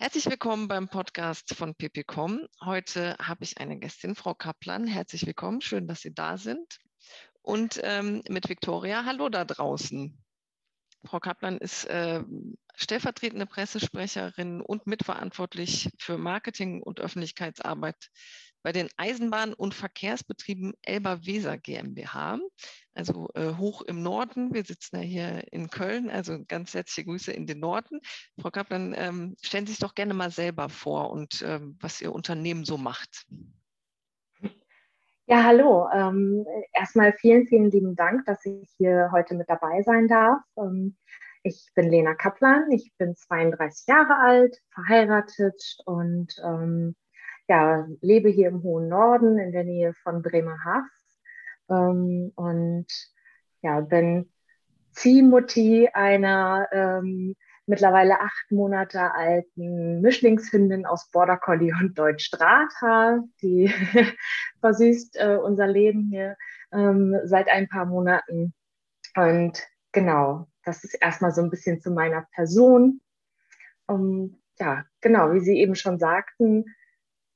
Herzlich willkommen beim Podcast von PPCom. Heute habe ich eine Gästin, Frau Kaplan. Herzlich willkommen, schön, dass Sie da sind. Und ähm, mit Viktoria, hallo da draußen. Frau Kaplan ist äh, stellvertretende Pressesprecherin und mitverantwortlich für Marketing und Öffentlichkeitsarbeit bei den Eisenbahn- und Verkehrsbetrieben Elba-Weser GmbH, also äh, hoch im Norden. Wir sitzen ja hier in Köln, also ganz herzliche Grüße in den Norden. Frau Kaplan, ähm, stellen Sie sich doch gerne mal selber vor und ähm, was Ihr Unternehmen so macht. Ja, hallo. Ähm, erstmal vielen, vielen lieben Dank, dass ich hier heute mit dabei sein darf. Ähm, ich bin Lena Kaplan, ich bin 32 Jahre alt, verheiratet und ähm, ja, lebe hier im hohen Norden in der Nähe von Bremerhaven ähm, und ja, bin Ziehmutti einer ähm, mittlerweile acht Monate alten Mischlingshündin aus Border Collie und Deutsch Strata. Die versüßt äh, unser Leben hier ähm, seit ein paar Monaten. Und genau, das ist erstmal so ein bisschen zu meiner Person. Um, ja, genau, wie Sie eben schon sagten,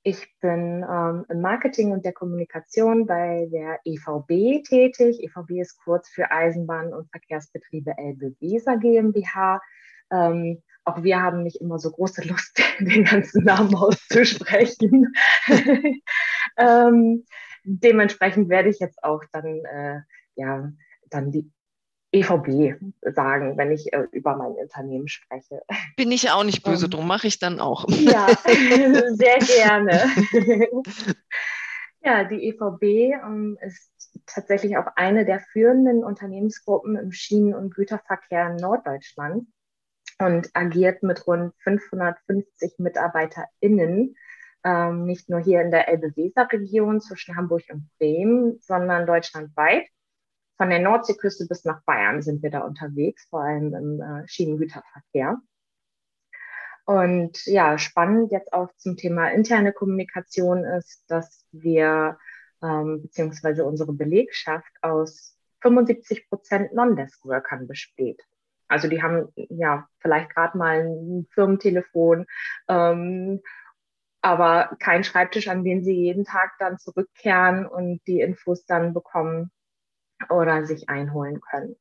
ich bin ähm, im Marketing und der Kommunikation bei der EVB tätig. EVB ist kurz für Eisenbahn- und Verkehrsbetriebe Elbe Weser GmbH. Ähm, auch wir haben nicht immer so große Lust, den ganzen Namen auszusprechen. ähm, dementsprechend werde ich jetzt auch dann, äh, ja, dann die EVB sagen, wenn ich äh, über mein Unternehmen spreche. Bin ich auch nicht böse, um, drum mache ich dann auch. Ja, sehr gerne. ja, die EVB um, ist tatsächlich auch eine der führenden Unternehmensgruppen im Schienen- und Güterverkehr in Norddeutschland und agiert mit rund 550 MitarbeiterInnen, ähm, nicht nur hier in der Elbe-Weser-Region zwischen Hamburg und Bremen, sondern deutschlandweit von der Nordseeküste bis nach Bayern sind wir da unterwegs, vor allem im äh, Schienengüterverkehr. Und ja, spannend jetzt auch zum Thema interne Kommunikation ist, dass wir ähm, beziehungsweise unsere Belegschaft aus 75 Prozent Non-Desk-Workern besteht. Also die haben ja vielleicht gerade mal ein Firmentelefon, ähm, aber kein Schreibtisch, an den sie jeden Tag dann zurückkehren und die Infos dann bekommen, oder sich einholen können.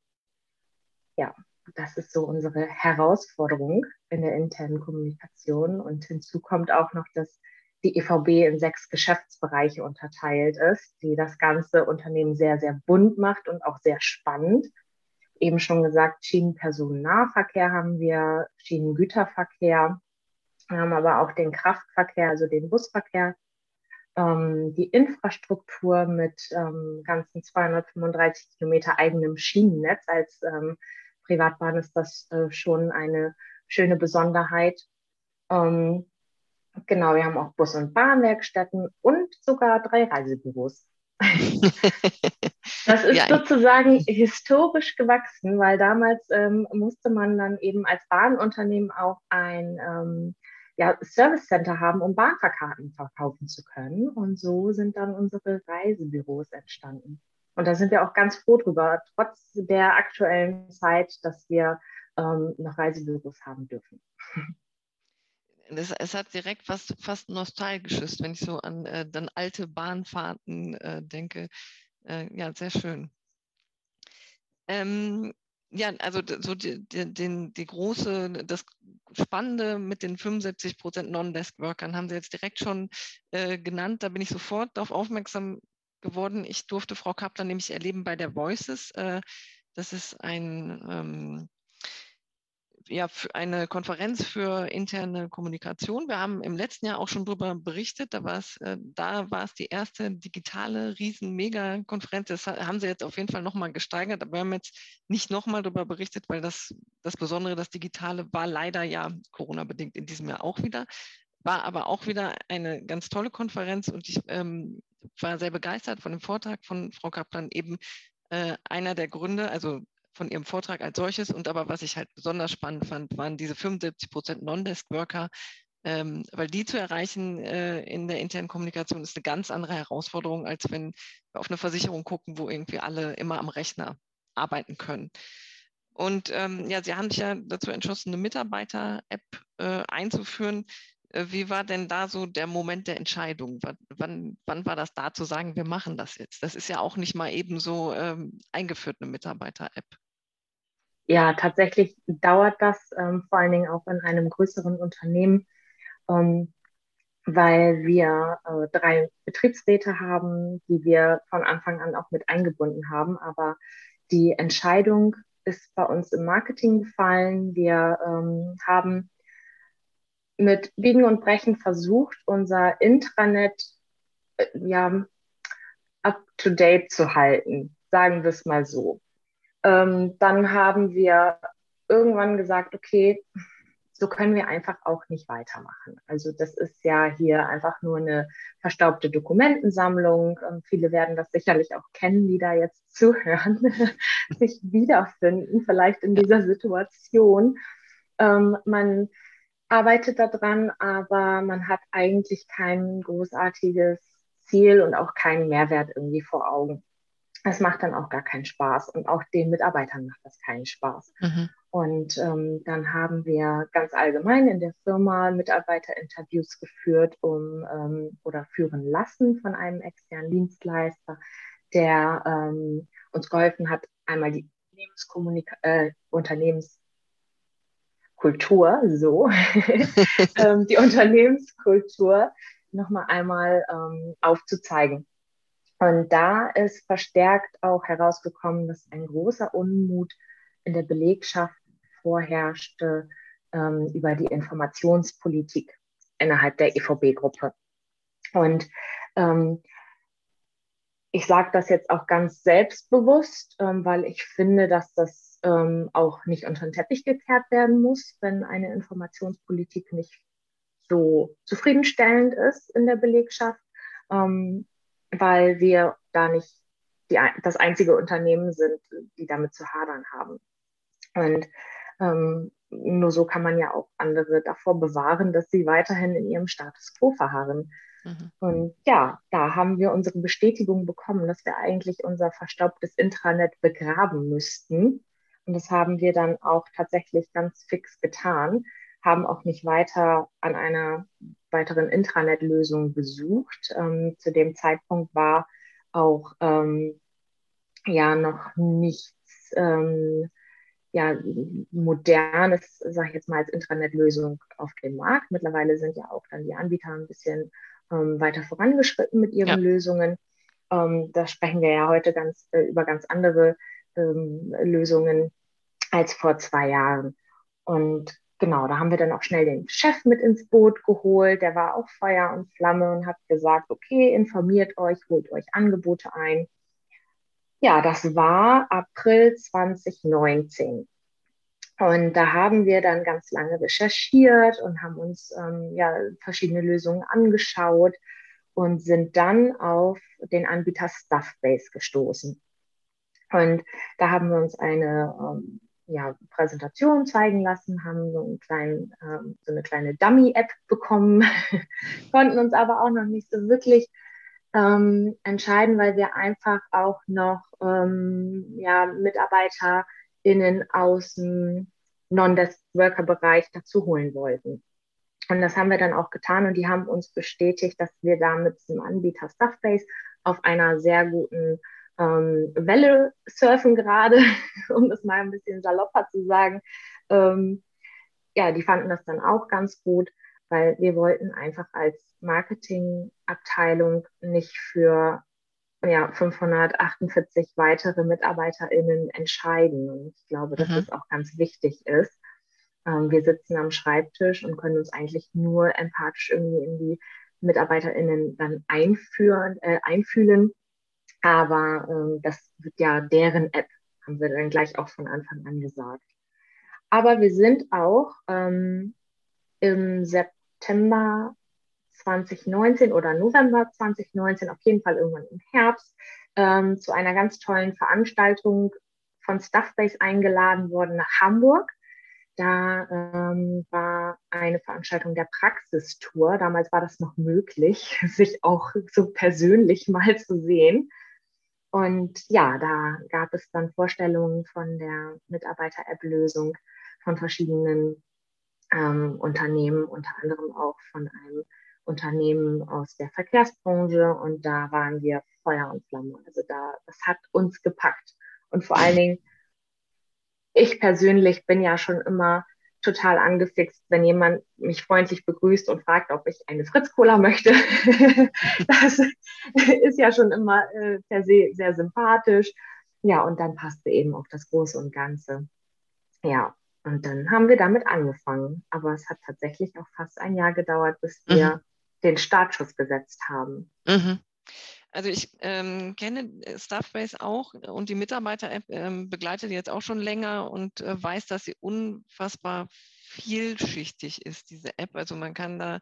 Ja, das ist so unsere Herausforderung in der internen Kommunikation. Und hinzu kommt auch noch, dass die EVB in sechs Geschäftsbereiche unterteilt ist, die das ganze Unternehmen sehr, sehr bunt macht und auch sehr spannend. Eben schon gesagt, Schienenpersonennahverkehr haben wir, Schienengüterverkehr, wir haben aber auch den Kraftverkehr, also den Busverkehr, ähm, die Infrastruktur mit ähm, ganzen 235 Kilometer eigenem Schienennetz. Als ähm, Privatbahn ist das äh, schon eine schöne Besonderheit. Ähm, genau, wir haben auch Bus- und Bahnwerkstätten und sogar drei Reisebüros. Das ist ja. sozusagen historisch gewachsen, weil damals ähm, musste man dann eben als Bahnunternehmen auch ein ähm, ja, Service Center haben, um Bahnfahrkarten verkaufen zu können. Und so sind dann unsere Reisebüros entstanden. Und da sind wir auch ganz froh drüber, trotz der aktuellen Zeit, dass wir ähm, noch Reisebüros haben dürfen. Es, es, hat direkt fast, fast nostalgisches, wenn ich so an äh, dann alte Bahnfahrten äh, denke. Äh, ja, sehr schön. Ähm, ja, also so die, die, die, die, große, das Spannende mit den 75 Prozent Non-Desk-Workern haben Sie jetzt direkt schon äh, genannt. Da bin ich sofort darauf aufmerksam geworden. Ich durfte Frau Kaplan nämlich erleben bei der Voices. Äh, das ist ein ähm, ja, eine Konferenz für interne Kommunikation. Wir haben im letzten Jahr auch schon darüber berichtet. Da war es, äh, da war es die erste digitale Riesen-Mega-Konferenz. Das haben sie jetzt auf jeden Fall nochmal gesteigert. Aber wir haben jetzt nicht nochmal darüber berichtet, weil das, das Besondere, das Digitale war leider ja Corona-bedingt in diesem Jahr auch wieder. War aber auch wieder eine ganz tolle Konferenz und ich ähm, war sehr begeistert von dem Vortrag von Frau Kaplan eben äh, einer der Gründe, also von ihrem Vortrag als solches. Und aber was ich halt besonders spannend fand, waren diese 75 Prozent Non-Desk-Worker, ähm, weil die zu erreichen äh, in der internen Kommunikation ist eine ganz andere Herausforderung, als wenn wir auf eine Versicherung gucken, wo irgendwie alle immer am Rechner arbeiten können. Und ähm, ja, Sie haben sich ja dazu entschlossen, eine Mitarbeiter-App äh, einzuführen, äh, wie war denn da so der Moment der Entscheidung? Wann, wann, wann, war das da zu sagen, wir machen das jetzt? Das ist ja auch nicht mal eben so ähm, eingeführt, eine Mitarbeiter-App. Ja, tatsächlich dauert das ähm, vor allen Dingen auch in einem größeren Unternehmen, ähm, weil wir äh, drei Betriebsräte haben, die wir von Anfang an auch mit eingebunden haben. Aber die Entscheidung ist bei uns im Marketing gefallen. Wir ähm, haben mit Biegen und Brechen versucht, unser Intranet äh, ja, up to date zu halten, sagen wir es mal so. Ähm, dann haben wir irgendwann gesagt, okay, so können wir einfach auch nicht weitermachen. Also das ist ja hier einfach nur eine verstaubte Dokumentensammlung. Ähm, viele werden das sicherlich auch kennen, die da jetzt zuhören, sich wiederfinden, vielleicht in dieser Situation. Ähm, man arbeitet daran, aber man hat eigentlich kein großartiges Ziel und auch keinen Mehrwert irgendwie vor Augen. Das macht dann auch gar keinen Spaß und auch den Mitarbeitern macht das keinen Spaß. Mhm. Und ähm, dann haben wir ganz allgemein in der Firma Mitarbeiterinterviews geführt, um ähm, oder führen lassen von einem externen Dienstleister, der ähm, uns geholfen hat, einmal die Unternehmenskommunika äh, Unternehmens Kultur, so, ähm, die Unternehmenskultur nochmal einmal ähm, aufzuzeigen. Und da ist verstärkt auch herausgekommen, dass ein großer Unmut in der Belegschaft vorherrschte ähm, über die Informationspolitik innerhalb der EVB-Gruppe. Und ähm, ich sage das jetzt auch ganz selbstbewusst, ähm, weil ich finde, dass das ähm, auch nicht unter den Teppich gekehrt werden muss, wenn eine Informationspolitik nicht so zufriedenstellend ist in der Belegschaft, ähm, weil wir da nicht die, das einzige Unternehmen sind, die damit zu hadern haben. Und ähm, nur so kann man ja auch andere davor bewahren, dass sie weiterhin in ihrem Status quo verharren. Mhm. Und ja, da haben wir unsere Bestätigung bekommen, dass wir eigentlich unser verstaubtes Intranet begraben müssten und das haben wir dann auch tatsächlich ganz fix getan, haben auch nicht weiter an einer weiteren Intranet-Lösung gesucht. Ähm, zu dem Zeitpunkt war auch ähm, ja noch nichts ähm, ja, modernes, sage ich jetzt mal, als Intranet-Lösung auf dem Markt. Mittlerweile sind ja auch dann die Anbieter ein bisschen ähm, weiter vorangeschritten mit ihren ja. Lösungen. Ähm, da sprechen wir ja heute ganz äh, über ganz andere ähm, Lösungen als vor zwei Jahren. Und genau, da haben wir dann auch schnell den Chef mit ins Boot geholt. Der war auch Feuer und Flamme und hat gesagt, okay, informiert euch, holt euch Angebote ein. Ja, das war April 2019. Und da haben wir dann ganz lange recherchiert und haben uns ähm, ja, verschiedene Lösungen angeschaut und sind dann auf den Anbieter Stuffbase gestoßen. Und da haben wir uns eine ähm, ja, Präsentation zeigen lassen, haben so, einen kleinen, ähm, so eine kleine Dummy-App bekommen, konnten uns aber auch noch nicht so wirklich ähm, entscheiden, weil wir einfach auch noch ähm, ja, MitarbeiterInnen aus dem Non-Desk-Worker-Bereich dazu holen wollten. Und das haben wir dann auch getan und die haben uns bestätigt, dass wir da mit dem Anbieter Stuffbase auf einer sehr guten ähm, Welle surfen gerade, um das mal ein bisschen salopper zu sagen. Ähm, ja, die fanden das dann auch ganz gut, weil wir wollten einfach als Marketingabteilung nicht für ja, 548 weitere MitarbeiterInnen entscheiden. Und ich glaube, dass mhm. das auch ganz wichtig ist. Ähm, wir sitzen am Schreibtisch und können uns eigentlich nur empathisch irgendwie in die MitarbeiterInnen dann einführen, äh, einfühlen aber ähm, das wird ja deren App, haben wir dann gleich auch von Anfang an gesagt. Aber wir sind auch ähm, im September 2019 oder November 2019, auf jeden Fall irgendwann im Herbst, ähm, zu einer ganz tollen Veranstaltung von Stuffbase eingeladen worden nach Hamburg. Da ähm, war eine Veranstaltung der Praxistour. Damals war das noch möglich, sich auch so persönlich mal zu sehen. Und ja, da gab es dann Vorstellungen von der Mitarbeiter-App-Lösung von verschiedenen ähm, Unternehmen, unter anderem auch von einem Unternehmen aus der Verkehrsbranche und da waren wir Feuer und Flamme. Also da, das hat uns gepackt. Und vor allen Dingen, ich persönlich bin ja schon immer total angefixt, wenn jemand mich freundlich begrüßt und fragt, ob ich eine Fritz-Cola möchte. das ist ja schon immer äh, per se sehr sympathisch. Ja, und dann passte eben auch das Große und Ganze. Ja, und dann haben wir damit angefangen. Aber es hat tatsächlich auch fast ein Jahr gedauert, bis wir mhm. den Startschuss gesetzt haben. Mhm. Also ich ähm, kenne äh, Staffbase auch und die Mitarbeiter-App ähm, begleitet jetzt auch schon länger und äh, weiß, dass sie unfassbar vielschichtig ist, diese App. Also man kann da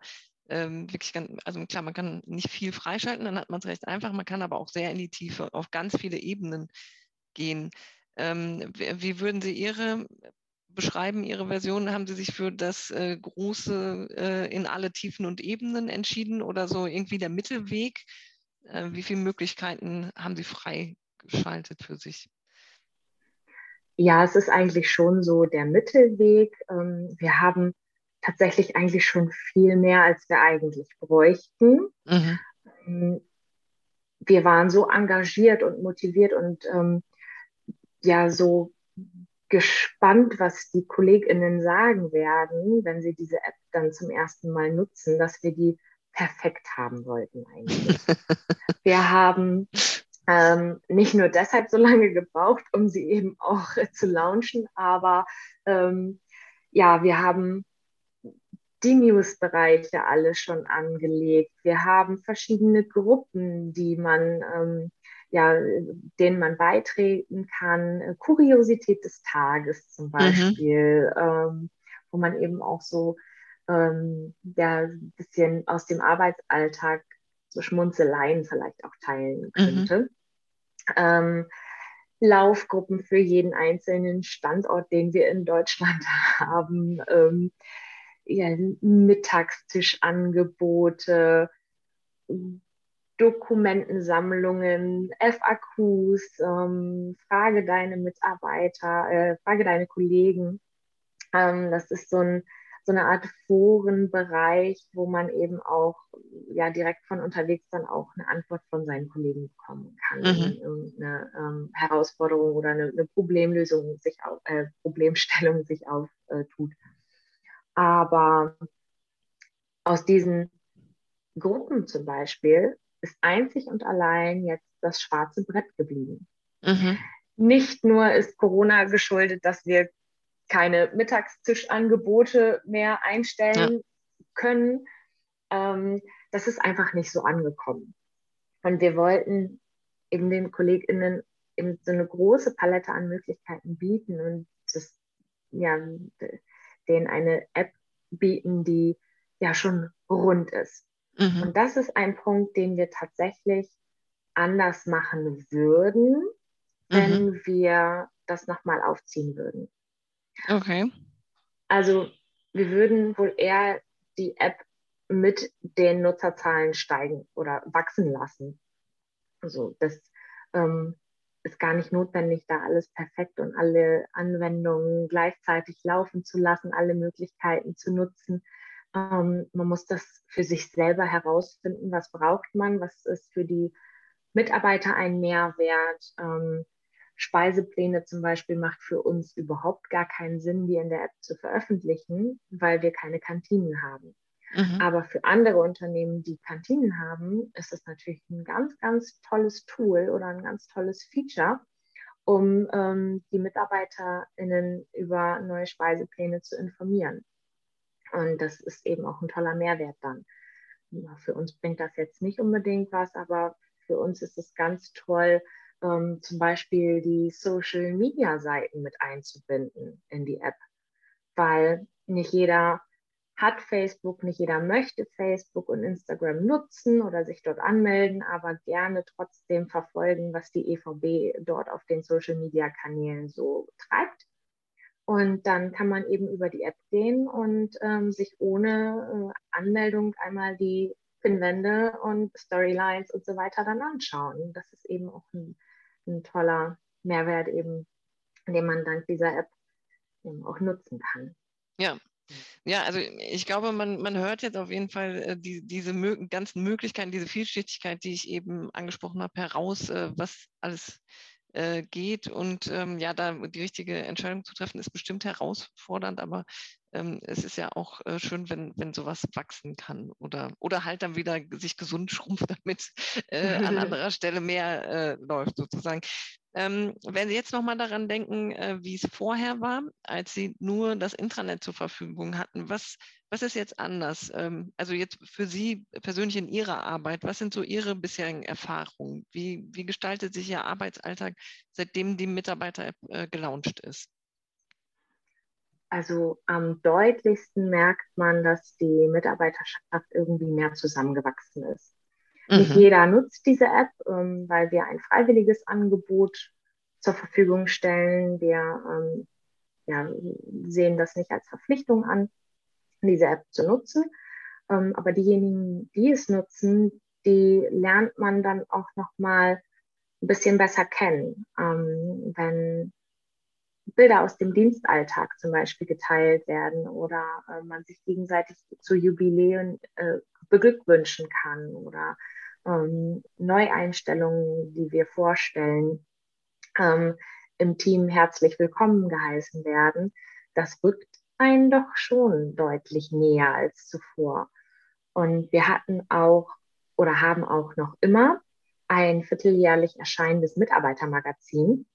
ähm, wirklich ganz, also klar, man kann nicht viel freischalten, dann hat man es recht einfach, man kann aber auch sehr in die Tiefe auf ganz viele Ebenen gehen. Ähm, wie, würden Sie Ihre beschreiben, Ihre Version? Haben Sie sich für das äh, große äh, in alle Tiefen und Ebenen entschieden oder so irgendwie der Mittelweg? Äh, wie viele Möglichkeiten haben Sie freigeschaltet für sich? Ja, es ist eigentlich schon so der Mittelweg. Ähm, wir haben tatsächlich eigentlich schon viel mehr, als wir eigentlich bräuchten. Mhm. Ähm, wir waren so engagiert und motiviert und ähm, ja so gespannt, was die KollegInnen sagen werden, wenn sie diese App dann zum ersten Mal nutzen, dass wir die perfekt haben wollten eigentlich. wir haben ähm, nicht nur deshalb so lange gebraucht, um sie eben auch äh, zu launchen, aber ähm, ja, wir haben die News-Bereiche alle schon angelegt. Wir haben verschiedene Gruppen, die man, ähm, ja, denen man beitreten kann. Kuriosität des Tages zum mhm. Beispiel, mhm. ähm, wo man eben auch so ähm, ja, ein bisschen aus dem Arbeitsalltag so Schmunzeleien vielleicht auch teilen mhm. könnte. Mhm. Ähm, Laufgruppen für jeden einzelnen Standort, den wir in Deutschland haben, ähm, ja, Mittagstischangebote, Dokumentensammlungen, FAQs, ähm, frage deine Mitarbeiter, äh, frage deine Kollegen. Ähm, das ist so ein so eine Art Forenbereich, wo man eben auch ja direkt von unterwegs dann auch eine Antwort von seinen Kollegen bekommen kann, mhm. eine ähm, Herausforderung oder eine, eine, Problemlösung sich auf, äh, Problemstellung sich auftut. Aber aus diesen Gruppen zum Beispiel ist einzig und allein jetzt das schwarze Brett geblieben. Mhm. Nicht nur ist Corona geschuldet, dass wir keine Mittagstischangebote mehr einstellen ja. können. Ähm, das ist einfach nicht so angekommen. Und wir wollten eben den KollegInnen eben so eine große Palette an Möglichkeiten bieten und das, ja, denen eine App bieten, die ja schon rund ist. Mhm. Und das ist ein Punkt, den wir tatsächlich anders machen würden, wenn mhm. wir das nochmal aufziehen würden. Okay. Also wir würden wohl eher die App mit den Nutzerzahlen steigen oder wachsen lassen. Also das ähm, ist gar nicht notwendig, da alles perfekt und alle Anwendungen gleichzeitig laufen zu lassen, alle Möglichkeiten zu nutzen. Ähm, man muss das für sich selber herausfinden, was braucht man, was ist für die Mitarbeiter ein Mehrwert. Ähm, Speisepläne zum Beispiel macht für uns überhaupt gar keinen Sinn, die in der App zu veröffentlichen, weil wir keine Kantinen haben. Mhm. Aber für andere Unternehmen, die Kantinen haben, ist es natürlich ein ganz, ganz tolles Tool oder ein ganz tolles Feature, um ähm, die MitarbeiterInnen über neue Speisepläne zu informieren. Und das ist eben auch ein toller Mehrwert dann. Ja, für uns bringt das jetzt nicht unbedingt was, aber für uns ist es ganz toll, ähm, zum Beispiel die Social-Media-Seiten mit einzubinden in die App, weil nicht jeder hat Facebook, nicht jeder möchte Facebook und Instagram nutzen oder sich dort anmelden, aber gerne trotzdem verfolgen, was die EVB dort auf den Social-Media-Kanälen so treibt. Und dann kann man eben über die App gehen und ähm, sich ohne äh, Anmeldung einmal die Pinwände und Storylines und so weiter dann anschauen. Das ist eben auch ein ein toller Mehrwert eben, den man dank dieser App auch nutzen kann. Ja, Ja, also ich glaube, man, man hört jetzt auf jeden Fall äh, die, diese mö ganzen Möglichkeiten, diese Vielschichtigkeit, die ich eben angesprochen habe, heraus, äh, was alles äh, geht. Und ähm, ja, da die richtige Entscheidung zu treffen, ist bestimmt herausfordernd, aber es ist ja auch äh, schön, wenn, wenn sowas wachsen kann oder, oder halt dann wieder sich gesund schrumpft, damit äh, an anderer Stelle mehr äh, läuft sozusagen. Ähm, wenn Sie jetzt nochmal daran denken, äh, wie es vorher war, als Sie nur das Intranet zur Verfügung hatten, was, was ist jetzt anders? Ähm, also jetzt für Sie persönlich in Ihrer Arbeit, was sind so Ihre bisherigen Erfahrungen? Wie, wie gestaltet sich Ihr Arbeitsalltag, seitdem die Mitarbeiter-App äh, gelauncht ist? Also am deutlichsten merkt man, dass die Mitarbeiterschaft irgendwie mehr zusammengewachsen ist. Mhm. Nicht jeder nutzt diese App, ähm, weil wir ein freiwilliges Angebot zur Verfügung stellen. Wir ähm, ja, sehen das nicht als Verpflichtung an, diese App zu nutzen. Ähm, aber diejenigen, die es nutzen, die lernt man dann auch noch mal ein bisschen besser kennen. Wenn Bilder aus dem Dienstalltag zum Beispiel geteilt werden oder äh, man sich gegenseitig zu Jubiläen äh, beglückwünschen kann oder ähm, Neueinstellungen, die wir vorstellen, ähm, im Team herzlich willkommen geheißen werden, das rückt einen doch schon deutlich näher als zuvor. Und wir hatten auch oder haben auch noch immer ein vierteljährlich erscheinendes Mitarbeitermagazin,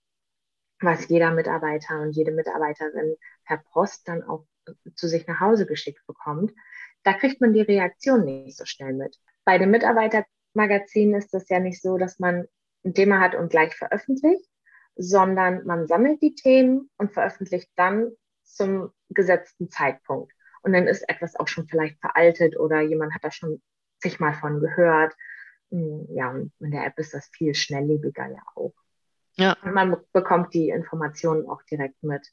was jeder Mitarbeiter und jede Mitarbeiterin per Post dann auch zu sich nach Hause geschickt bekommt, da kriegt man die Reaktion nicht so schnell mit. Bei dem Mitarbeitermagazin ist es ja nicht so, dass man ein Thema hat und gleich veröffentlicht, sondern man sammelt die Themen und veröffentlicht dann zum gesetzten Zeitpunkt. Und dann ist etwas auch schon vielleicht veraltet oder jemand hat da schon sich mal von gehört. Hm, ja, und in der App ist das viel schnelllebiger ja auch. Ja. Und man bekommt die Informationen auch direkt mit.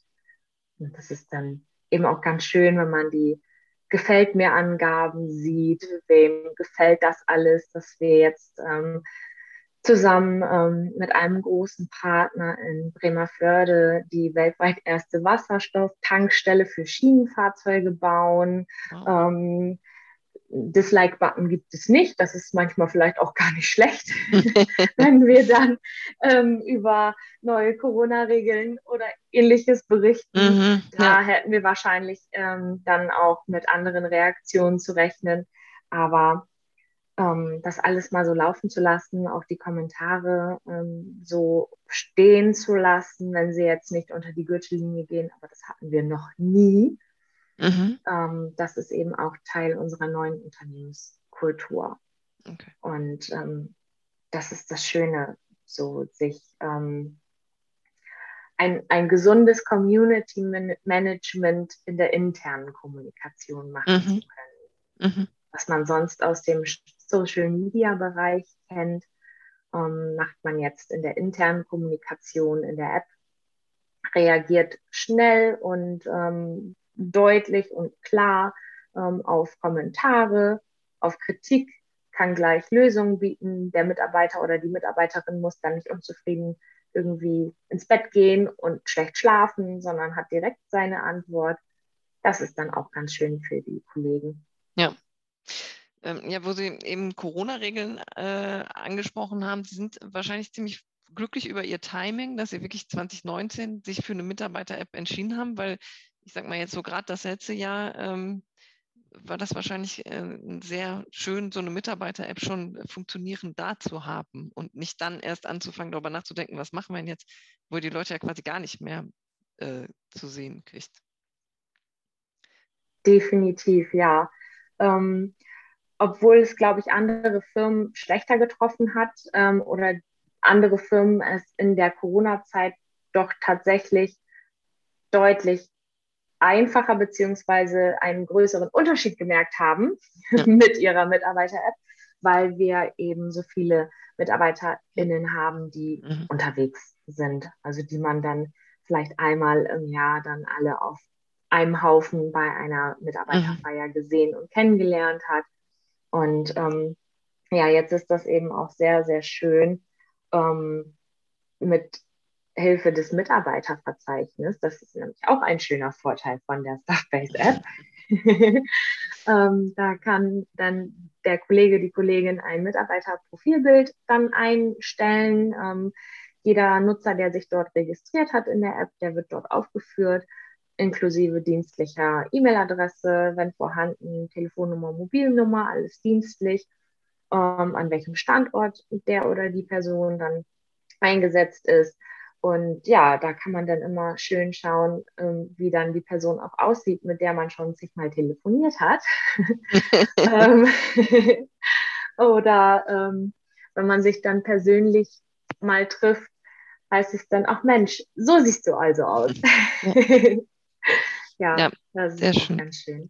Und das ist dann eben auch ganz schön, wenn man die gefällt mir Angaben sieht, wem gefällt das alles, dass wir jetzt ähm, zusammen ähm, mit einem großen Partner in Bremerförde die weltweit erste Wasserstofftankstelle für Schienenfahrzeuge bauen. Wow. Ähm, Dislike-Button gibt es nicht. Das ist manchmal vielleicht auch gar nicht schlecht, wenn wir dann ähm, über neue Corona-Regeln oder ähnliches berichten. Mhm, da ja. hätten wir wahrscheinlich ähm, dann auch mit anderen Reaktionen zu rechnen. Aber ähm, das alles mal so laufen zu lassen, auch die Kommentare ähm, so stehen zu lassen, wenn sie jetzt nicht unter die Gürtellinie gehen, aber das hatten wir noch nie. Mhm. Ähm, das ist eben auch Teil unserer neuen Unternehmenskultur. Okay. Und ähm, das ist das Schöne, so sich ähm, ein, ein gesundes Community Management in der internen Kommunikation machen mhm. zu können. Mhm. Was man sonst aus dem Social Media Bereich kennt, ähm, macht man jetzt in der internen Kommunikation in der App, reagiert schnell und ähm, deutlich und klar ähm, auf Kommentare, auf Kritik, kann gleich Lösungen bieten. Der Mitarbeiter oder die Mitarbeiterin muss dann nicht unzufrieden irgendwie ins Bett gehen und schlecht schlafen, sondern hat direkt seine Antwort. Das ist dann auch ganz schön für die Kollegen. Ja. Ähm, ja, wo Sie eben Corona-Regeln äh, angesprochen haben, Sie sind wahrscheinlich ziemlich glücklich über Ihr Timing, dass Sie wirklich 2019 sich für eine Mitarbeiter-App entschieden haben, weil ich sag mal jetzt so gerade das letzte Jahr ähm, war das wahrscheinlich äh, sehr schön, so eine Mitarbeiter-App schon funktionierend da zu haben und nicht dann erst anzufangen, darüber nachzudenken, was machen wir denn jetzt, wo die Leute ja quasi gar nicht mehr äh, zu sehen kriegt. Definitiv, ja. Ähm, obwohl es, glaube ich, andere Firmen schlechter getroffen hat ähm, oder andere Firmen es in der Corona-Zeit doch tatsächlich deutlich einfacher beziehungsweise einen größeren Unterschied gemerkt haben ja. mit ihrer Mitarbeiter-App, weil wir eben so viele MitarbeiterInnen haben, die mhm. unterwegs sind. Also die man dann vielleicht einmal im Jahr dann alle auf einem Haufen bei einer Mitarbeiterfeier mhm. gesehen und kennengelernt hat. Und ähm, ja, jetzt ist das eben auch sehr, sehr schön, ähm, mit Hilfe des Mitarbeiterverzeichnisses. Das ist nämlich auch ein schöner Vorteil von der Staffbase App. ähm, da kann dann der Kollege, die Kollegin ein Mitarbeiterprofilbild dann einstellen. Ähm, jeder Nutzer, der sich dort registriert hat in der App, der wird dort aufgeführt, inklusive dienstlicher E-Mail-Adresse, wenn vorhanden, Telefonnummer, Mobilnummer, alles dienstlich, ähm, an welchem Standort der oder die Person dann eingesetzt ist. Und ja, da kann man dann immer schön schauen, ähm, wie dann die Person auch aussieht, mit der man schon sich mal telefoniert hat. ähm, oder ähm, wenn man sich dann persönlich mal trifft, heißt es dann, ach Mensch, so siehst du also aus. ja, ja, das ist schön. ganz schön.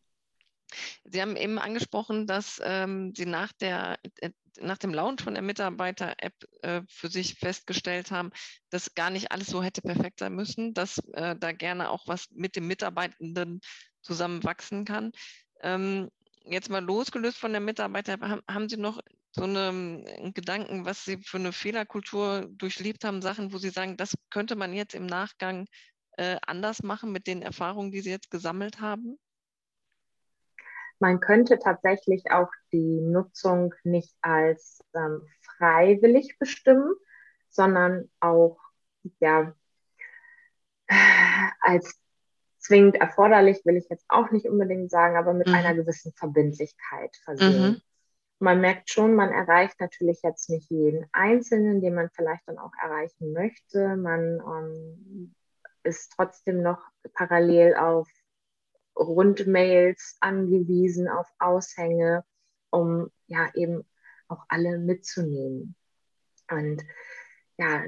Sie haben eben angesprochen, dass ähm, Sie nach, der, äh, nach dem Launch von der Mitarbeiter-App äh, für sich festgestellt haben, dass gar nicht alles so hätte perfekt sein müssen, dass äh, da gerne auch was mit dem Mitarbeitenden zusammen wachsen kann. Ähm, jetzt mal losgelöst von der Mitarbeiter, haben, haben Sie noch so eine, einen Gedanken, was Sie für eine Fehlerkultur durchlebt haben, Sachen, wo Sie sagen, das könnte man jetzt im Nachgang äh, anders machen mit den Erfahrungen, die Sie jetzt gesammelt haben? Man könnte tatsächlich auch die Nutzung nicht als ähm, freiwillig bestimmen, sondern auch ja, als zwingend erforderlich, will ich jetzt auch nicht unbedingt sagen, aber mit mhm. einer gewissen Verbindlichkeit versehen. Mhm. Man merkt schon, man erreicht natürlich jetzt nicht jeden Einzelnen, den man vielleicht dann auch erreichen möchte. Man ähm, ist trotzdem noch parallel auf Rundmails angewiesen, auf Aushänge, um ja eben auch alle mitzunehmen. Und ja,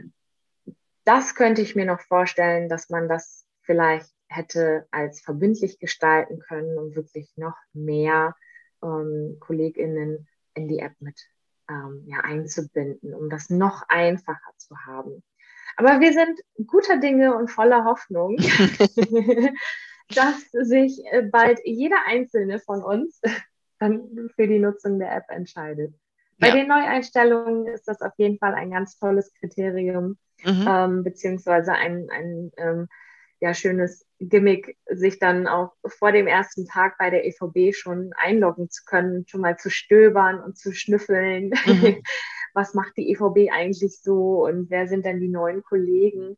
das könnte ich mir noch vorstellen, dass man das vielleicht hätte als verbindlich gestalten können, um wirklich noch mehr ähm, KollegInnen in die App mit ähm, ja, einzubinden, um das noch einfacher zu haben. Aber wir sind guter Dinge und voller Hoffnung, dass sich äh, bald jeder einzelne von uns dann für die Nutzung der App entscheidet. Bei ja. den Neueinstellungen ist das auf jeden Fall ein ganz tolles Kriterium, mhm. ähm, beziehungsweise ein, ein ähm, ja, schönes Gimmick, sich dann auch vor dem ersten Tag bei der EVB schon einloggen zu können, schon mal zu stöbern und zu schnüffeln. Mhm. Was macht die EVB eigentlich so und wer sind denn die neuen Kollegen?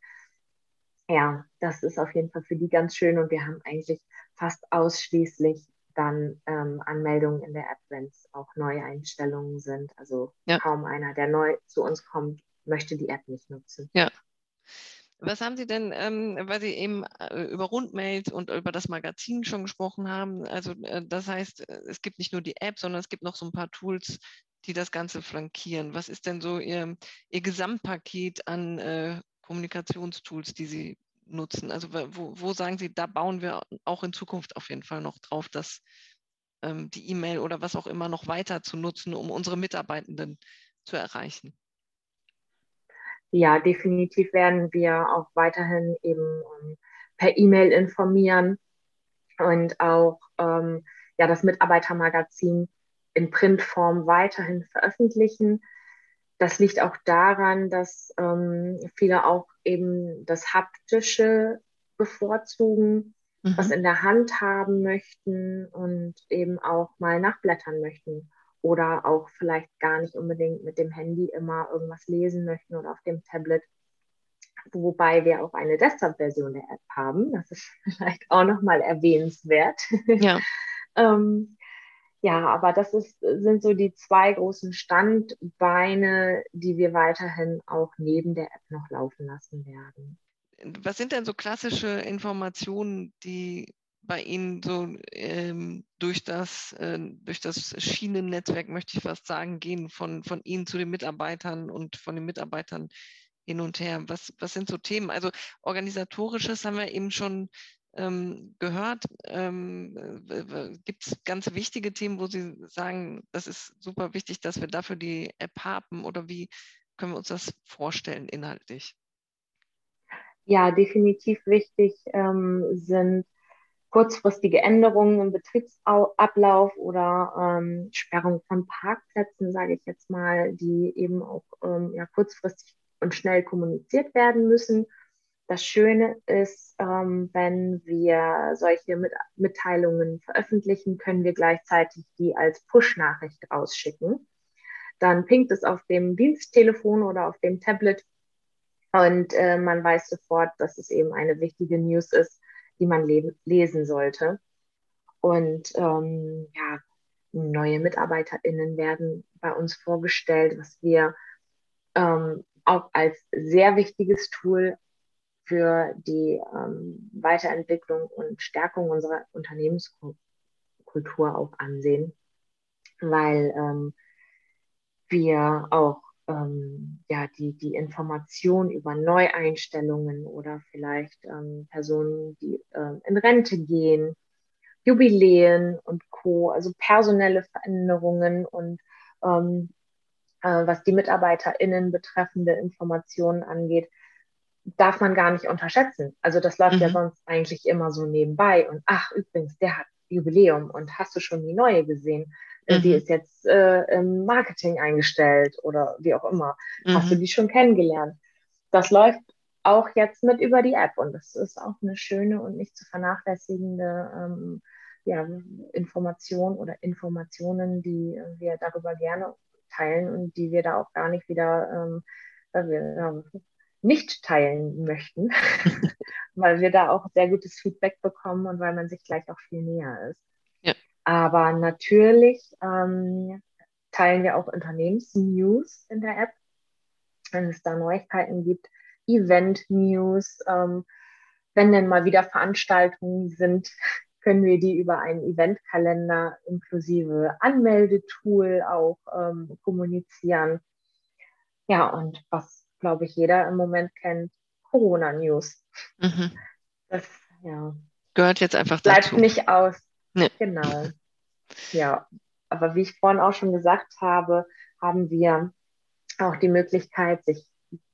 Ja, das ist auf jeden Fall für die ganz schön und wir haben eigentlich fast ausschließlich dann ähm, Anmeldungen in der App, wenn es auch neue Einstellungen sind. Also ja. kaum einer, der neu zu uns kommt, möchte die App nicht nutzen. Ja. Was haben Sie denn, ähm, weil Sie eben äh, über Rundmails und über das Magazin schon gesprochen haben? Also äh, das heißt, äh, es gibt nicht nur die App, sondern es gibt noch so ein paar Tools, die das Ganze flankieren. Was ist denn so Ihr, Ihr Gesamtpaket an äh, Kommunikationstools, die Sie nutzen? Also wo, wo, sagen Sie, da bauen wir auch in Zukunft auf jeden Fall noch drauf, dass ähm, die E-Mail oder was auch immer noch weiter zu nutzen, um unsere Mitarbeitenden zu erreichen? Ja, definitiv werden wir auch weiterhin eben ähm, per E-Mail informieren und auch ähm, ja, das Mitarbeitermagazin in Printform weiterhin veröffentlichen. Das liegt auch daran, dass ähm, viele auch eben das Haptische bevorzugen, mhm. was in der Hand haben möchten und eben auch mal nachblättern möchten oder auch vielleicht gar nicht unbedingt mit dem Handy immer irgendwas lesen möchten oder auf dem Tablet. Wobei wir auch eine Desktop-Version der App haben. Das ist vielleicht auch nochmal erwähnenswert. Ja. ähm, ja, aber das ist, sind so die zwei großen Standbeine, die wir weiterhin auch neben der App noch laufen lassen werden. Was sind denn so klassische Informationen, die bei Ihnen so ähm, durch, das, äh, durch das Schienennetzwerk, möchte ich fast sagen, gehen, von, von Ihnen zu den Mitarbeitern und von den Mitarbeitern hin und her? Was, was sind so Themen? Also organisatorisches haben wir eben schon ähm, gehört. Ähm, Gibt es ganz wichtige Themen, wo Sie sagen, das ist super wichtig, dass wir dafür die App haben oder wie können wir uns das vorstellen inhaltlich? Ja, definitiv wichtig ähm, sind kurzfristige Änderungen im Betriebsablauf oder ähm, Sperrung von Parkplätzen, sage ich jetzt mal, die eben auch ähm, ja, kurzfristig und schnell kommuniziert werden müssen das Schöne ist, ähm, wenn wir solche Mit Mitteilungen veröffentlichen, können wir gleichzeitig die als Push-Nachricht rausschicken. Dann pinkt es auf dem Diensttelefon oder auf dem Tablet und äh, man weiß sofort, dass es eben eine wichtige News ist, die man le lesen sollte. Und ähm, ja, neue MitarbeiterInnen werden bei uns vorgestellt, was wir ähm, auch als sehr wichtiges Tool für die ähm, Weiterentwicklung und Stärkung unserer Unternehmenskultur auch ansehen, weil ähm, wir auch ähm, ja, die, die Information über Neueinstellungen oder vielleicht ähm, Personen, die ähm, in Rente gehen, Jubiläen und Co., also personelle Veränderungen und ähm, äh, was die MitarbeiterInnen betreffende Informationen angeht, darf man gar nicht unterschätzen. Also das läuft mhm. ja sonst eigentlich immer so nebenbei. Und ach, übrigens, der hat Jubiläum und hast du schon die neue gesehen? Äh, mhm. Die ist jetzt äh, im Marketing eingestellt oder wie auch immer. Mhm. Hast du mhm. die schon kennengelernt? Das läuft auch jetzt mit über die App und das ist auch eine schöne und nicht zu vernachlässigende ähm, ja, Information oder Informationen, die wir darüber gerne teilen und die wir da auch gar nicht wieder ähm, ja, nicht teilen möchten, weil wir da auch sehr gutes Feedback bekommen und weil man sich gleich auch viel näher ist. Ja. Aber natürlich ähm, teilen wir auch Unternehmensnews in der App, wenn es da Neuigkeiten gibt, Event-News, ähm, wenn denn mal wieder Veranstaltungen sind, können wir die über einen Eventkalender inklusive Anmeldetool auch ähm, kommunizieren. Ja, und was glaube ich, jeder im Moment kennt, Corona-News. Mhm. Das ja. gehört jetzt einfach Bleibt dazu. nicht aus. Nee. Genau. Ja, aber wie ich vorhin auch schon gesagt habe, haben wir auch die Möglichkeit, sich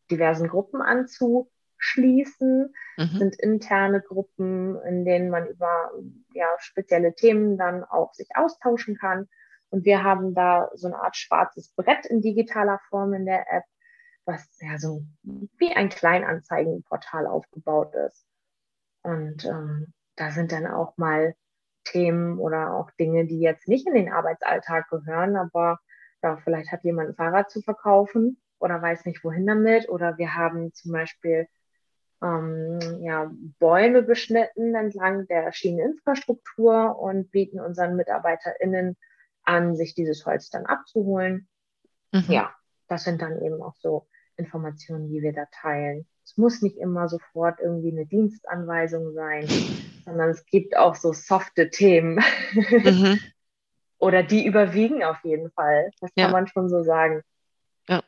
diversen Gruppen anzuschließen. Mhm. sind interne Gruppen, in denen man über ja, spezielle Themen dann auch sich austauschen kann. Und wir haben da so eine Art schwarzes Brett in digitaler Form in der App, was ja so wie ein Kleinanzeigenportal aufgebaut ist. Und ähm, da sind dann auch mal Themen oder auch Dinge, die jetzt nicht in den Arbeitsalltag gehören, aber ja, vielleicht hat jemand ein Fahrrad zu verkaufen oder weiß nicht wohin damit. Oder wir haben zum Beispiel ähm, ja, Bäume beschnitten entlang der Schieneninfrastruktur und bieten unseren MitarbeiterInnen an, sich dieses Holz dann abzuholen. Mhm. Ja, das sind dann eben auch so Informationen, die wir da teilen. Es muss nicht immer sofort irgendwie eine Dienstanweisung sein, sondern es gibt auch so softe Themen. Mhm. Oder die überwiegen auf jeden Fall. Das ja. kann man schon so sagen. Ja.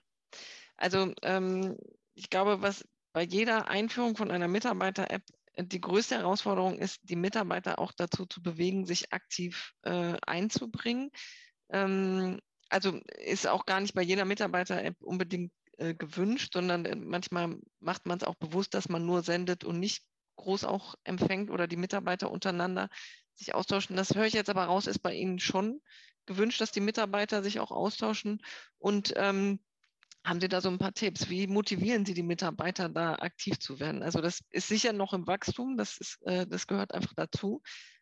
Also ähm, ich glaube, was bei jeder Einführung von einer Mitarbeiter-App die größte Herausforderung ist, die Mitarbeiter auch dazu zu bewegen, sich aktiv äh, einzubringen. Ähm, also ist auch gar nicht bei jeder Mitarbeiter-App unbedingt äh, gewünscht, sondern äh, manchmal macht man es auch bewusst, dass man nur sendet und nicht groß auch empfängt oder die Mitarbeiter untereinander sich austauschen. Das höre ich jetzt aber raus, ist bei Ihnen schon gewünscht, dass die Mitarbeiter sich auch austauschen. Und ähm, haben Sie da so ein paar Tipps? Wie motivieren Sie die Mitarbeiter, da aktiv zu werden? Also das ist sicher noch im Wachstum, das, ist, äh, das gehört einfach dazu.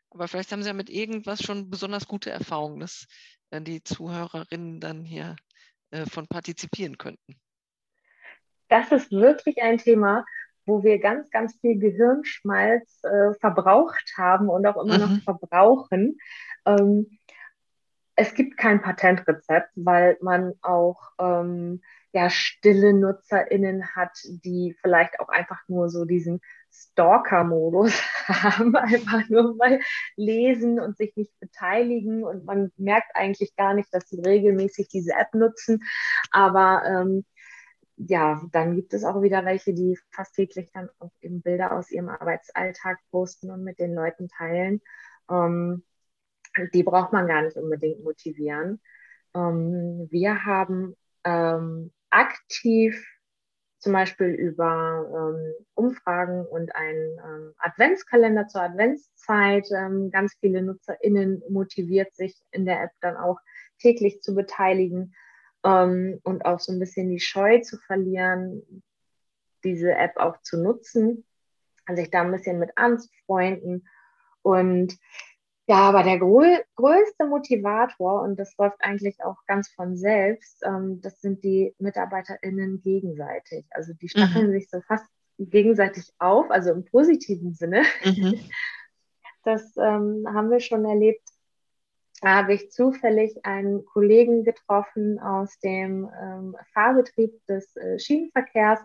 Aber vielleicht haben Sie ja mit irgendwas schon besonders gute Erfahrungen, dass äh, die Zuhörerinnen dann hier äh, von partizipieren könnten das ist wirklich ein Thema, wo wir ganz, ganz viel Gehirnschmalz äh, verbraucht haben und auch immer mhm. noch verbrauchen. Ähm, es gibt kein Patentrezept, weil man auch ähm, ja, stille NutzerInnen hat, die vielleicht auch einfach nur so diesen Stalker-Modus haben, einfach nur mal lesen und sich nicht beteiligen und man merkt eigentlich gar nicht, dass sie regelmäßig diese App nutzen. Aber ähm, ja, dann gibt es auch wieder welche, die fast täglich dann auch eben Bilder aus ihrem Arbeitsalltag posten und mit den Leuten teilen. Ähm, die braucht man gar nicht unbedingt motivieren. Ähm, wir haben ähm, aktiv zum Beispiel über ähm, Umfragen und einen ähm, Adventskalender zur Adventszeit ähm, ganz viele NutzerInnen motiviert, sich in der App dann auch täglich zu beteiligen ähm, und auch so ein bisschen die Scheu zu verlieren, diese App auch zu nutzen. sich da ein bisschen mit anzufreunden. Und ja, aber der größte Motivator, und das läuft eigentlich auch ganz von selbst, ähm, das sind die MitarbeiterInnen gegenseitig. Also die stacheln mhm. sich so fast gegenseitig auf, also im positiven Sinne. Mhm. Das ähm, haben wir schon erlebt. Da habe ich zufällig einen Kollegen getroffen aus dem ähm, Fahrbetrieb des äh, Schienenverkehrs.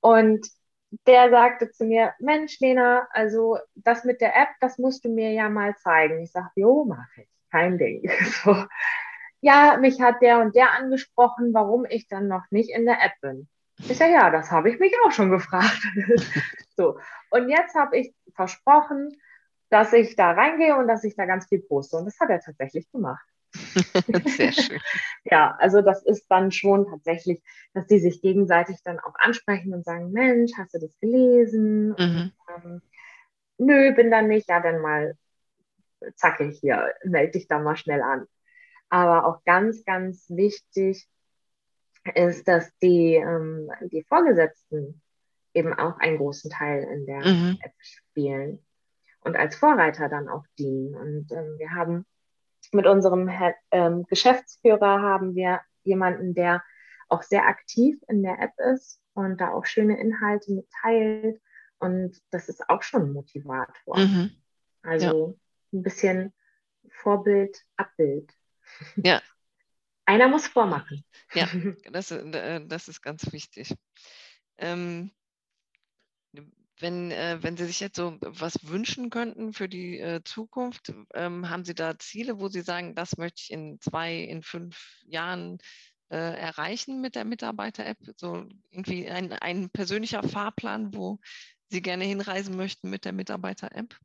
Und der sagte zu mir, Mensch, Lena, also das mit der App, das musst du mir ja mal zeigen. Ich sage, jo, mache ich, kein Ding. So. Ja, mich hat der und der angesprochen, warum ich dann noch nicht in der App bin. Ich sage, ja, das habe ich mich auch schon gefragt. so. Und jetzt habe ich versprochen, dass ich da reingehe und dass ich da ganz viel poste. Und das hat er tatsächlich gemacht. Sehr schön. ja, also das ist dann schon tatsächlich, dass die sich gegenseitig dann auch ansprechen und sagen, Mensch, hast du das gelesen? Mhm. Und, ähm, nö, bin da nicht. Ja, dann mal zackig hier, melde dich da mal schnell an. Aber auch ganz, ganz wichtig ist, dass die, ähm, die Vorgesetzten eben auch einen großen Teil in der mhm. App spielen und als Vorreiter dann auch dienen. Und ähm, wir haben mit unserem ähm, Geschäftsführer haben wir jemanden, der auch sehr aktiv in der App ist und da auch schöne Inhalte mitteilt. Und das ist auch schon ein Motivator. Mhm. Also ja. ein bisschen Vorbild, Abbild. Ja. Einer muss vormachen. Ja, das, äh, das ist ganz wichtig. Ähm, wenn, äh, wenn Sie sich jetzt so was wünschen könnten für die äh, Zukunft, ähm, haben Sie da Ziele, wo Sie sagen, das möchte ich in zwei, in fünf Jahren äh, erreichen mit der Mitarbeiter-App? So irgendwie ein, ein persönlicher Fahrplan, wo Sie gerne hinreisen möchten mit der Mitarbeiter-App?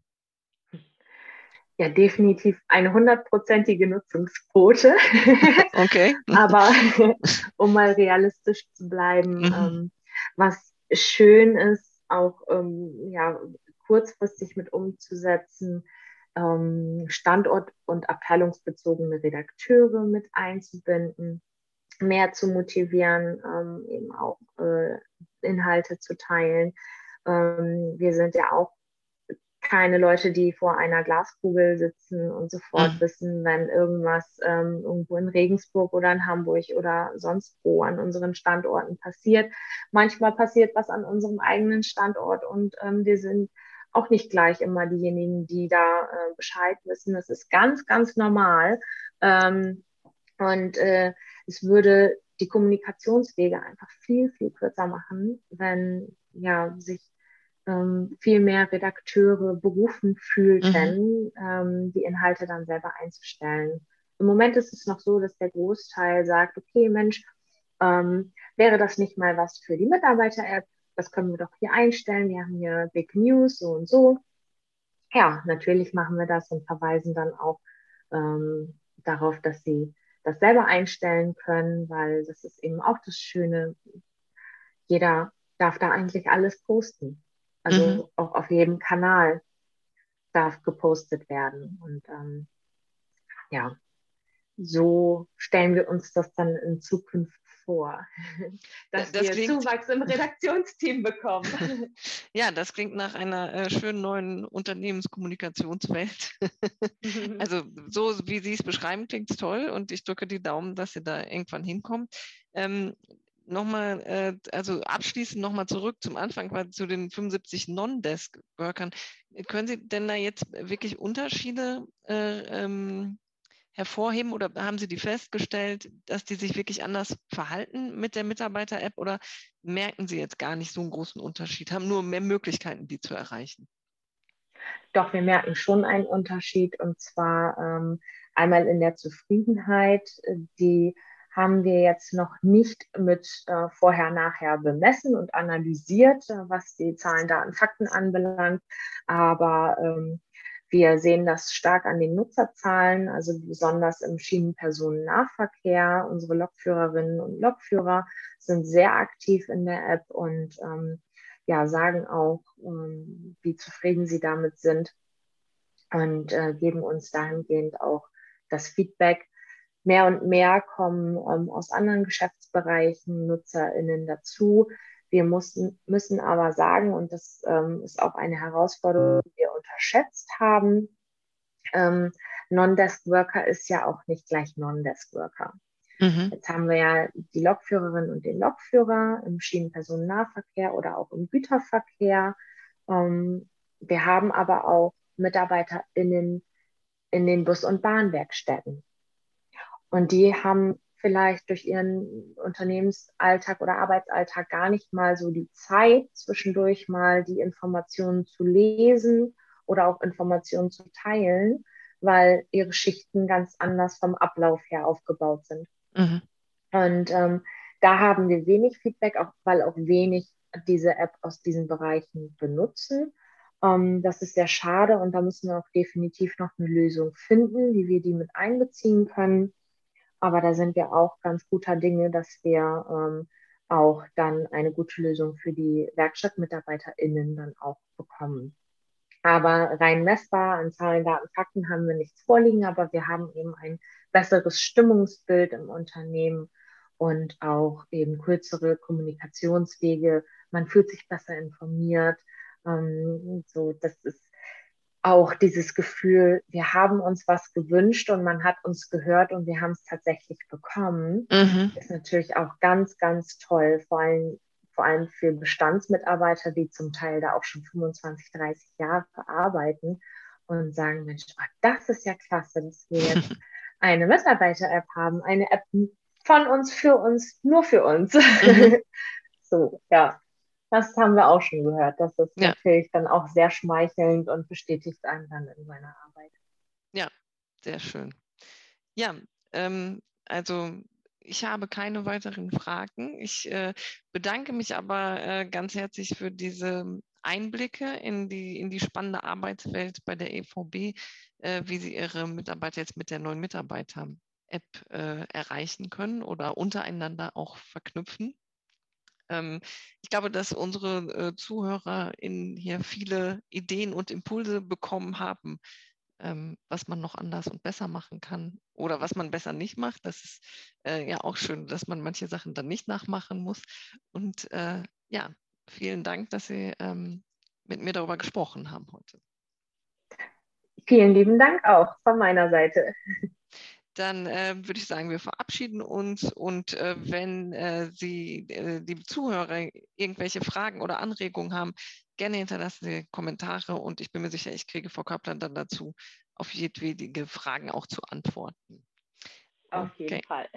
Ja, definitiv eine hundertprozentige Nutzungsquote. Okay. Aber um mal realistisch zu bleiben, mhm. ähm, was schön ist, auch ähm, ja, kurzfristig mit umzusetzen, ähm, standort- und abteilungsbezogene Redakteure mit einzubinden, mehr zu motivieren, ähm, eben auch äh, Inhalte zu teilen. Ähm, wir sind ja auch keine Leute, die vor einer Glaskugel sitzen und sofort mhm. wissen, wenn irgendwas ähm, irgendwo in Regensburg oder in Hamburg oder sonst wo an unseren Standorten passiert. Manchmal passiert was an unserem eigenen Standort und ähm, wir sind auch nicht gleich immer diejenigen, die da äh, Bescheid wissen. Das ist ganz, ganz normal. Ähm, und äh, es würde die Kommunikationswege einfach viel, viel kürzer machen, wenn ja sich ähm, viel mehr Redakteure berufen fühlten, mhm. ähm, die Inhalte dann selber einzustellen. Im Moment ist es noch so, dass der Großteil sagt, okay, Mensch, ähm, wäre das nicht mal was für die Mitarbeiter-App? Das können wir doch hier einstellen. Wir haben hier Big News, so und so. Ja, natürlich machen wir das und verweisen dann auch ähm, darauf, dass sie das selber einstellen können, weil das ist eben auch das Schöne. Jeder darf da eigentlich alles posten. Also mhm. auch auf jedem Kanal darf gepostet werden. Und ähm, ja, so stellen wir uns das dann in Zukunft vor, dass das wir klingt, Zuwachs im Redaktionsteam bekommen. Ja, das klingt nach einer äh, schönen neuen Unternehmenskommunikationswelt. also so wie Sie es beschreiben, klingt es toll und ich drücke die Daumen, dass Sie da irgendwann hinkommen. Ähm, nochmal, äh, also abschließend nochmal zurück zum Anfang, zu den 75 Non-Desk-Workern. Können Sie denn da jetzt wirklich Unterschiede äh, ähm, hervorheben oder haben Sie die festgestellt, dass die sich wirklich anders verhalten mit der Mitarbeiter-App oder merken Sie jetzt gar nicht so einen großen Unterschied, haben nur mehr Möglichkeiten, die zu erreichen? Doch, wir merken schon einen Unterschied und zwar ähm, einmal in der Zufriedenheit, die haben wir jetzt noch nicht mit äh, vorher-nachher bemessen und analysiert, äh, was die Zahlen, Daten, Fakten anbelangt. Aber ähm, wir sehen das stark an den Nutzerzahlen, also besonders im Schienenpersonennahverkehr. Unsere Lokführerinnen und Lokführer sind sehr aktiv in der App und ähm, ja, sagen auch, ähm, wie zufrieden sie damit sind und äh, geben uns dahingehend auch das Feedback, mehr und mehr kommen ähm, aus anderen Geschäftsbereichen NutzerInnen dazu, Wir mussten, müssen aber sagen, und das ähm, ist auch eine Herausforderung, die wir unterschätzt haben, ähm, Non-Desk-Worker ist ja auch nicht gleich Non-Desk-Worker. Mhm. Jetzt haben wir ja die Lokführerin und den Lokführer im Schienenpersonennahverkehr oder auch im Güterverkehr. Ähm, wir haben aber auch MitarbeiterInnen in den Bus- und Bahnwerkstätten. Und die haben vielleicht durch ihren Unternehmensalltag oder Arbeitsalltag gar nicht mal so die Zeit, zwischendurch mal die Informationen zu lesen oder auch Informationen zu teilen, weil ihre Schichten ganz anders vom Ablauf her aufgebaut sind. Mhm. Und ähm, da haben wir wenig Feedback, auch weil auch wenig diese App aus diesen Bereichen benutzen. Ähm, das ist sehr schade und da müssen wir auch definitiv noch eine Lösung finden, wie wir die mit einbeziehen können. Aber da sind wir auch ganz guter Dinge, dass wir ähm, auch dann eine gute Lösung für die WerkstattmitarbeiterInnen dann auch bekommen. Aber rein messbar an Zahlen, Daten, Fakten haben wir nichts vorliegen, aber wir haben eben ein besseres Stimmungsbild im Unternehmen und auch eben kürzere Kommunikationswege. Man fühlt sich besser informiert. Ähm, so, das ist auch dieses Gefühl, wir haben uns was gewünscht und man hat uns gehört und wir haben es tatsächlich bekommen, mhm. ist natürlich auch ganz, ganz toll, vor allem, vor allem für Bestandsmitarbeiter, die zum Teil da auch schon 25, 30 Jahre arbeiten und sagen, Mensch, oh, das ist ja klasse, dass wir jetzt eine Mitarbeiter-App haben, eine App von uns, für uns, nur für uns. Mhm. so, ja. Das haben wir auch schon gehört. Das ist ja. natürlich dann auch sehr schmeichelnd und bestätigt einen dann in seiner Arbeit. Ja, sehr schön. Ja, ähm, also ich habe keine weiteren Fragen. Ich äh, bedanke mich aber äh, ganz herzlich für diese Einblicke in die, in die spannende Arbeitswelt bei der EVB, äh, wie Sie Ihre Mitarbeiter jetzt mit der neuen Mitarbeiter-App äh, erreichen können oder untereinander auch verknüpfen. Ähm, ich glaube, dass unsere äh, ZuhörerInnen hier viele Ideen und Impulse bekommen haben, ähm, was man noch anders und besser machen kann oder was man besser nicht macht. Das ist äh, ja auch schön, dass man manche Sachen dann nicht nachmachen muss. Und äh, ja, vielen Dank, dass Sie ähm, mit mir darüber gesprochen haben heute. Vielen lieben Dank auch von meiner Seite dann äh, würde ich sagen, wir verabschieden uns und äh, wenn äh, Sie, äh, liebe Zuhörer, irgendwelche Fragen oder Anregungen haben, gerne hinterlassen Sie Kommentare und ich bin mir sicher, ich kriege Frau Kaplan dann dazu, auf jedwede Fragen auch zu antworten. Auf jeden Fall.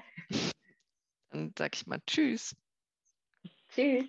Dann sage ich mal Tschüss. Tschüss.